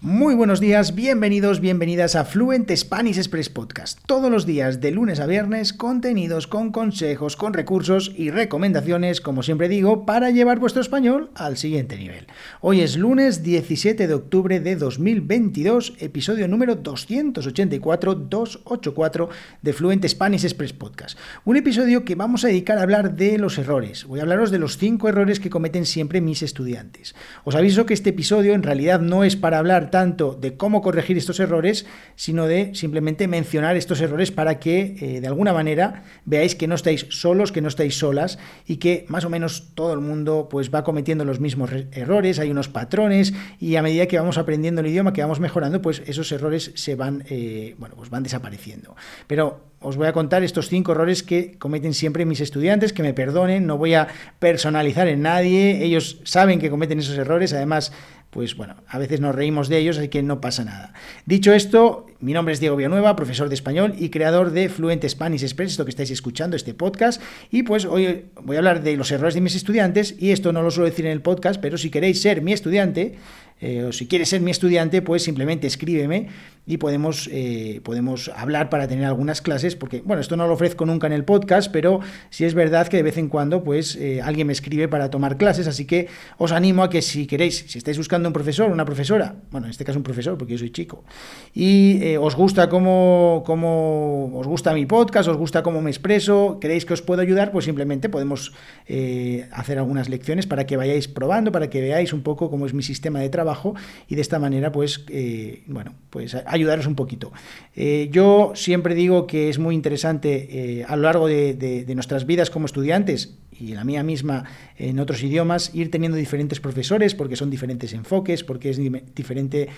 Muy buenos días, bienvenidos, bienvenidas a Fluent Spanish Express Podcast. Todos los días, de lunes a viernes, contenidos con consejos, con recursos y recomendaciones, como siempre digo, para llevar vuestro español al siguiente nivel. Hoy es lunes 17 de octubre de 2022, episodio número 284-284 de Fluent Spanish Express Podcast. Un episodio que vamos a dedicar a hablar de los errores. Voy a hablaros de los 5 errores que cometen siempre mis estudiantes. Os aviso que este episodio en realidad no es para hablar tanto de cómo corregir estos errores, sino de simplemente mencionar estos errores para que eh, de alguna manera veáis que no estáis solos, que no estáis solas y que más o menos todo el mundo pues va cometiendo los mismos errores, hay unos patrones y a medida que vamos aprendiendo el idioma, que vamos mejorando, pues esos errores se van, eh, bueno, pues van desapareciendo. Pero os voy a contar estos cinco errores que cometen siempre mis estudiantes, que me perdonen, no voy a personalizar en nadie, ellos saben que cometen esos errores, además pues bueno, a veces nos reímos de ellos, así que no pasa nada. Dicho esto, mi nombre es Diego Villanueva, profesor de español y creador de Fluent Spanish Express, esto que estáis escuchando, este podcast, y pues hoy voy a hablar de los errores de mis estudiantes, y esto no lo suelo decir en el podcast, pero si queréis ser mi estudiante, eh, o si quieres ser mi estudiante, pues simplemente escríbeme y podemos, eh, podemos hablar para tener algunas clases, porque, bueno, esto no lo ofrezco nunca en el podcast, pero sí es verdad que de vez en cuando, pues, eh, alguien me escribe para tomar clases, así que os animo a que si queréis, si estáis buscando un profesor, una profesora, bueno, en este caso un profesor, porque yo soy chico, y os gusta cómo, cómo, os gusta mi podcast, os gusta cómo me expreso, creéis que os puedo ayudar, pues simplemente podemos hacer algunas lecciones para que vayáis probando, para que veáis un poco cómo es mi sistema de trabajo, y de esta manera, pues, eh, bueno, pues ayudaros un poquito. Eh, yo siempre digo que es muy interesante eh, a lo largo de, nuestras vidas como estudiantes y la mía misma en otros idiomas, ir teniendo diferentes profesores porque son diferentes enfoques, porque es diferente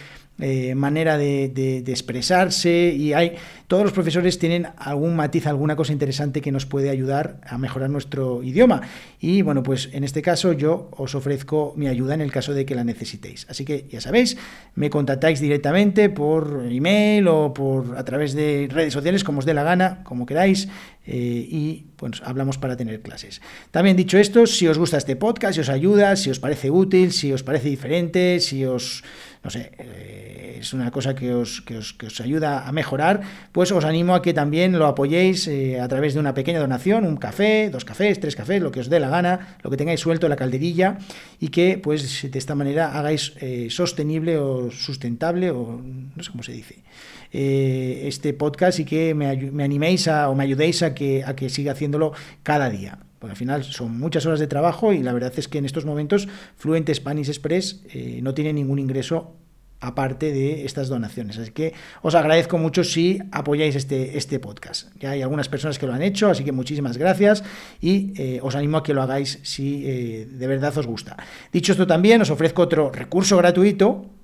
manera de, expresarse y hay todos los profesores tienen algún matiz, alguna cosa interesante que nos puede ayudar a mejorar nuestro idioma. Y bueno, pues en este caso yo os ofrezco mi ayuda en el caso de que la necesitéis. Así que ya sabéis, me contactáis directamente por email o por a través de redes sociales, como os dé la gana, como queráis, eh, y pues hablamos para tener clases. También dicho esto, si os gusta este podcast, si os ayuda, si os parece útil, si os parece diferente, si os, no sé, eh, es una cosa que os, que os, que, os, ayuda a mejorar, pues os animo a que también lo apoyéis eh, a través de una pequeña donación, un café, dos cafés, tres cafés, lo que os dé la gana, lo que tengáis suelto en la calderilla y que pues de esta manera hagáis eh, sostenible o sustentable o no sé cómo se dice. este podcast y que me, animéis a, o me ayudéis a que, a que siga haciendo cada día. Porque al final son muchas horas de trabajo y la verdad es que en estos momentos Fluent Spanish Express eh, no tiene ningún ingreso aparte de estas donaciones. Así que os agradezco mucho si apoyáis este, este podcast. Ya hay algunas personas que lo han hecho, así que muchísimas gracias y eh, os animo a que lo hagáis si eh, de verdad os gusta. Dicho esto también, os ofrezco otro recurso gratuito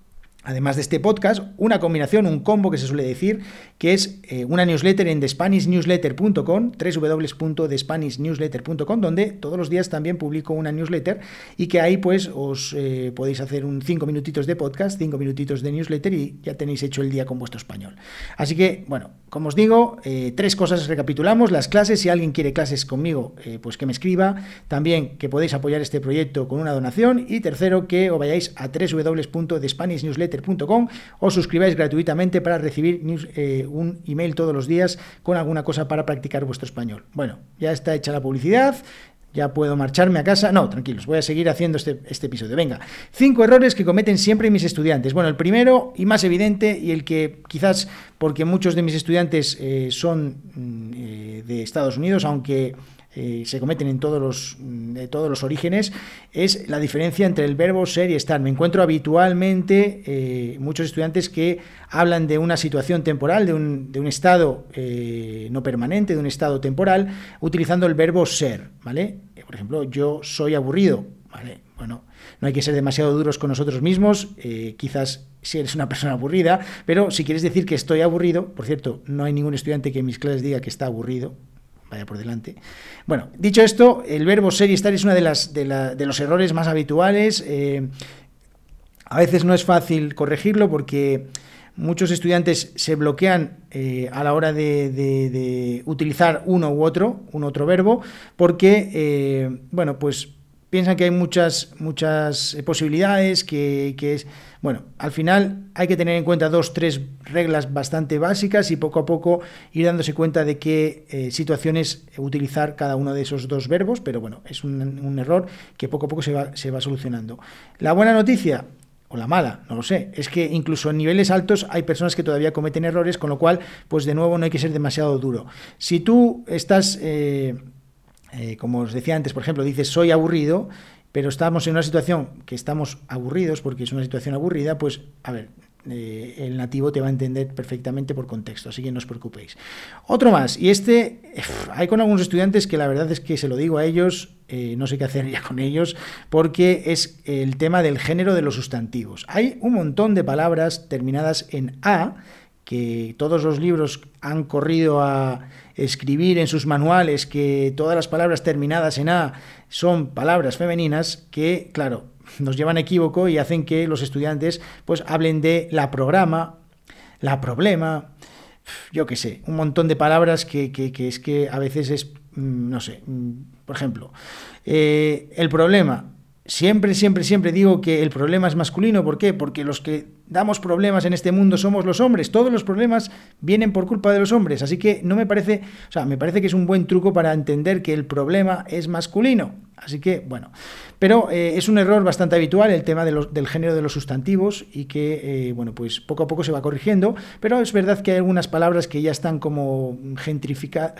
además de este podcast, una combinación, un combo que se suele decir, que es eh, una newsletter en thespanishnewsletter.com, www.thespanishnewsletter.com, donde todos los días también publico una newsletter y que ahí pues os eh, podéis hacer un cinco minutitos de podcast, cinco minutitos de newsletter y ya tenéis hecho el día con vuestro español. Así que, bueno, como os digo, eh, tres cosas recapitulamos, las clases, si alguien quiere clases conmigo, pues que me escriba, también que podéis apoyar este proyecto con una donación y tercero, que os vayáis a www.thespanishnewsletter o suscribáis gratuitamente para recibir eh, un email todos los días con alguna cosa para practicar vuestro español. Bueno, ya está hecha la publicidad. Ya puedo marcharme a casa. No, tranquilos, voy a seguir haciendo este, este episodio. Venga, cinco errores que cometen siempre mis estudiantes. Bueno, el primero y más evidente, y el que quizás porque muchos de mis estudiantes eh, son mm, eh, de Estados Unidos, aunque eh, se cometen en todos los, mm, de todos los orígenes, es la diferencia entre el verbo ser y estar. Me encuentro habitualmente eh, muchos estudiantes que hablan de una situación temporal, de un, de un estado eh, no permanente, de un estado temporal, utilizando el verbo ser, ¿vale? Por ejemplo, yo soy aburrido, ¿vale? Bueno, no hay que ser demasiado duros con nosotros mismos, quizás si eres una persona aburrida, pero si quieres decir que estoy aburrido, por cierto, no hay ningún estudiante que en mis clases diga que está aburrido, vaya por delante. Bueno, dicho esto, el verbo ser y estar es uno de, de, los errores más habituales. Eh, a veces no es fácil corregirlo porque muchos estudiantes se bloquean eh, a la hora de, utilizar uno u otro, un otro verbo, porque, eh, bueno, pues piensan que hay muchas, muchas posibilidades, que, es, bueno, al final hay que tener en cuenta dos, tres reglas bastante básicas y poco a poco ir dándose cuenta de qué eh, situaciones utilizar cada uno de esos dos verbos, pero bueno, es un, un error que poco a poco se va, se va solucionando. La buena noticia, o la mala, no lo sé. Es que incluso en niveles altos hay personas que todavía cometen errores, con lo cual, pues de nuevo no hay que ser demasiado duro. Si tú estás, eh, eh, como os decía antes, por ejemplo, dices soy aburrido, pero estamos en una situación que estamos aburridos, porque es una situación aburrida, pues a ver, eh, el nativo te va a entender perfectamente por contexto, así que no os preocupéis. Otro más, y este, hay con algunos estudiantes que la verdad es que se lo digo a ellos, eh, no sé qué hacer ya con ellos, porque es el tema del género de los sustantivos. Hay un montón de palabras terminadas en A, que todos los libros han corrido a escribir en sus manuales que todas las palabras terminadas en A son palabras femeninas, que, claro, nos llevan a equívoco y hacen que los estudiantes pues hablen de la programa, la problema, yo qué sé, un montón de palabras que, es que a veces es, mm, no sé, mm, por ejemplo, eh, el problema. Siempre, siempre, siempre digo que el problema es masculino. ¿Por qué? Porque los que damos problemas en este mundo somos los hombres. Todos los problemas vienen por culpa de los hombres. Así que no me parece, o sea, me parece que es un buen truco para entender que el problema es masculino. Así que, bueno, pero eh, es un error bastante habitual el tema del género de los sustantivos y que, eh, bueno, pues poco a poco se va corrigiendo, pero es verdad que hay algunas palabras que ya están como gentrificadas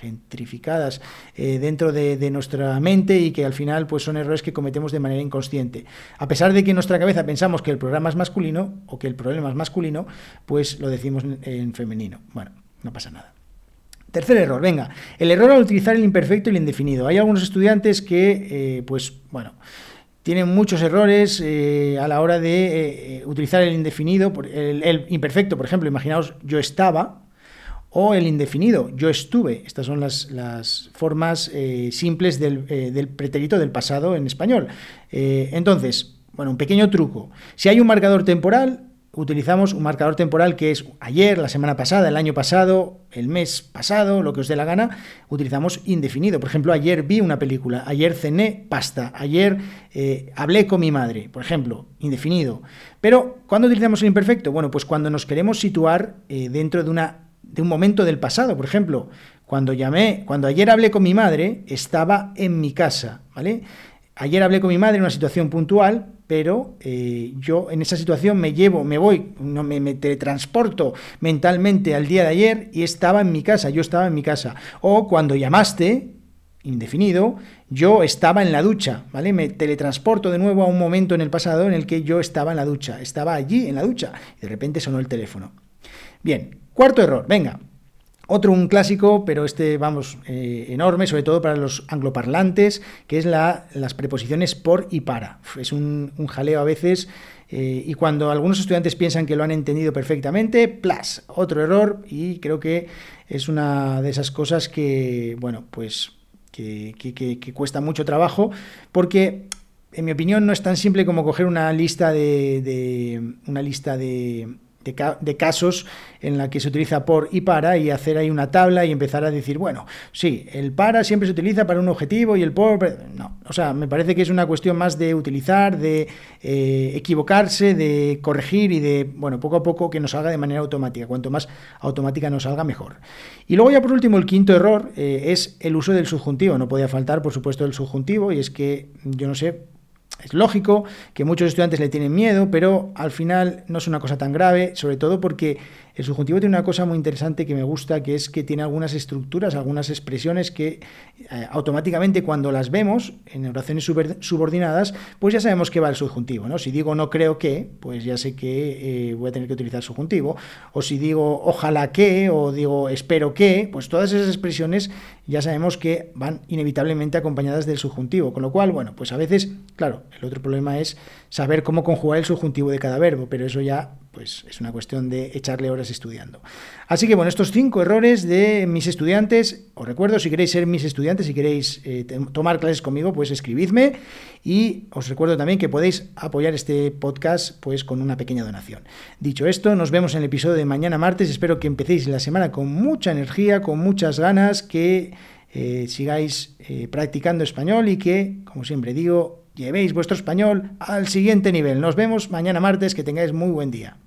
gentrificadas eh, dentro de, nuestra mente y que al final pues son errores que cometemos de manera inconsciente. A pesar de que en nuestra cabeza pensamos que el programa es masculino o que el problema es masculino, pues lo decimos en, femenino. Bueno, no pasa nada. Tercer error, venga, el error al utilizar el imperfecto y el indefinido. Hay algunos estudiantes que, eh, pues, bueno, tienen muchos errores eh, a la hora de utilizar el indefinido, el, el, imperfecto, por ejemplo, imaginaos yo estaba, o el indefinido, yo estuve. Estas son las, las formas eh, simples del, eh, del, pretérito del pasado en español. Eh, entonces, bueno, un pequeño truco. Si hay un marcador temporal, utilizamos un marcador temporal que es ayer, la semana pasada, el año pasado, el mes pasado, lo que os dé la gana, utilizamos indefinido. Por ejemplo, ayer vi una película, ayer cené pasta, ayer hablé con mi madre, por ejemplo, indefinido. Pero, ¿cuándo utilizamos el imperfecto? Bueno, pues cuando nos queremos situar dentro de una de un momento del pasado. Por ejemplo, cuando llamé, cuando ayer hablé con mi madre, estaba en mi casa, ¿vale? Ayer hablé con mi madre en una situación puntual, pero eh, yo en esa situación me llevo, me voy, no, me, me, teletransporto mentalmente al día de ayer y estaba en mi casa, yo estaba en mi casa. O cuando llamaste, indefinido, yo estaba en la ducha, ¿vale? Me teletransporto de nuevo a un momento en el pasado en el que yo estaba en la ducha, estaba allí en la ducha y de repente sonó el teléfono. Bien, Cuarto error, venga. Otro, un clásico, pero este, vamos, eh, enorme, sobre todo para los angloparlantes, que es la, las preposiciones por y para. Es un, jaleo a veces, eh, y cuando algunos estudiantes piensan que lo han entendido perfectamente, ¡plas! Otro error, y creo que es una de esas cosas que, bueno, pues que, cuesta mucho trabajo, porque en mi opinión no es tan simple como coger una lista de una lista de, de, casos en la que se utiliza por y para y hacer ahí una tabla y empezar a decir, bueno, sí, el para siempre se utiliza para un objetivo y el por... No, o sea, me parece que es una cuestión más de utilizar, de eh, equivocarse, de corregir y de, bueno, poco a poco que nos salga de manera automática. Cuanto más automática nos salga, mejor. Y luego ya por último, el quinto error eh, es el uso del subjuntivo. No podía faltar, por supuesto, el subjuntivo y es que, yo no sé, es lógico que muchos estudiantes le tienen miedo, pero al final no es una cosa tan grave, sobre todo porque el subjuntivo tiene una cosa muy interesante que me gusta, que es que tiene algunas estructuras, algunas expresiones que eh, automáticamente cuando las vemos en oraciones subordinadas, pues ya sabemos que va el subjuntivo. ¿no? Si digo no creo que, pues ya sé que eh, voy a tener que utilizar subjuntivo. O si digo ojalá que, o digo espero que, pues todas esas expresiones ya sabemos que van inevitablemente acompañadas del subjuntivo. Con lo cual, bueno, pues a veces, claro, el otro problema es saber cómo conjugar el subjuntivo de cada verbo, pero eso ya pues es una cuestión de echarle horas estudiando. Así que bueno, estos cinco errores de mis estudiantes, os recuerdo, si queréis ser mis estudiantes, si queréis eh, tomar clases conmigo, pues escribidme y os recuerdo también que podéis apoyar este podcast pues con una pequeña donación. Dicho esto, nos vemos en el episodio de mañana martes, espero que empecéis la semana con mucha energía, con muchas ganas, que eh, sigáis eh, practicando español y que, como siempre digo, llevéis vuestro español al siguiente nivel. Nos vemos mañana martes, que tengáis muy buen día.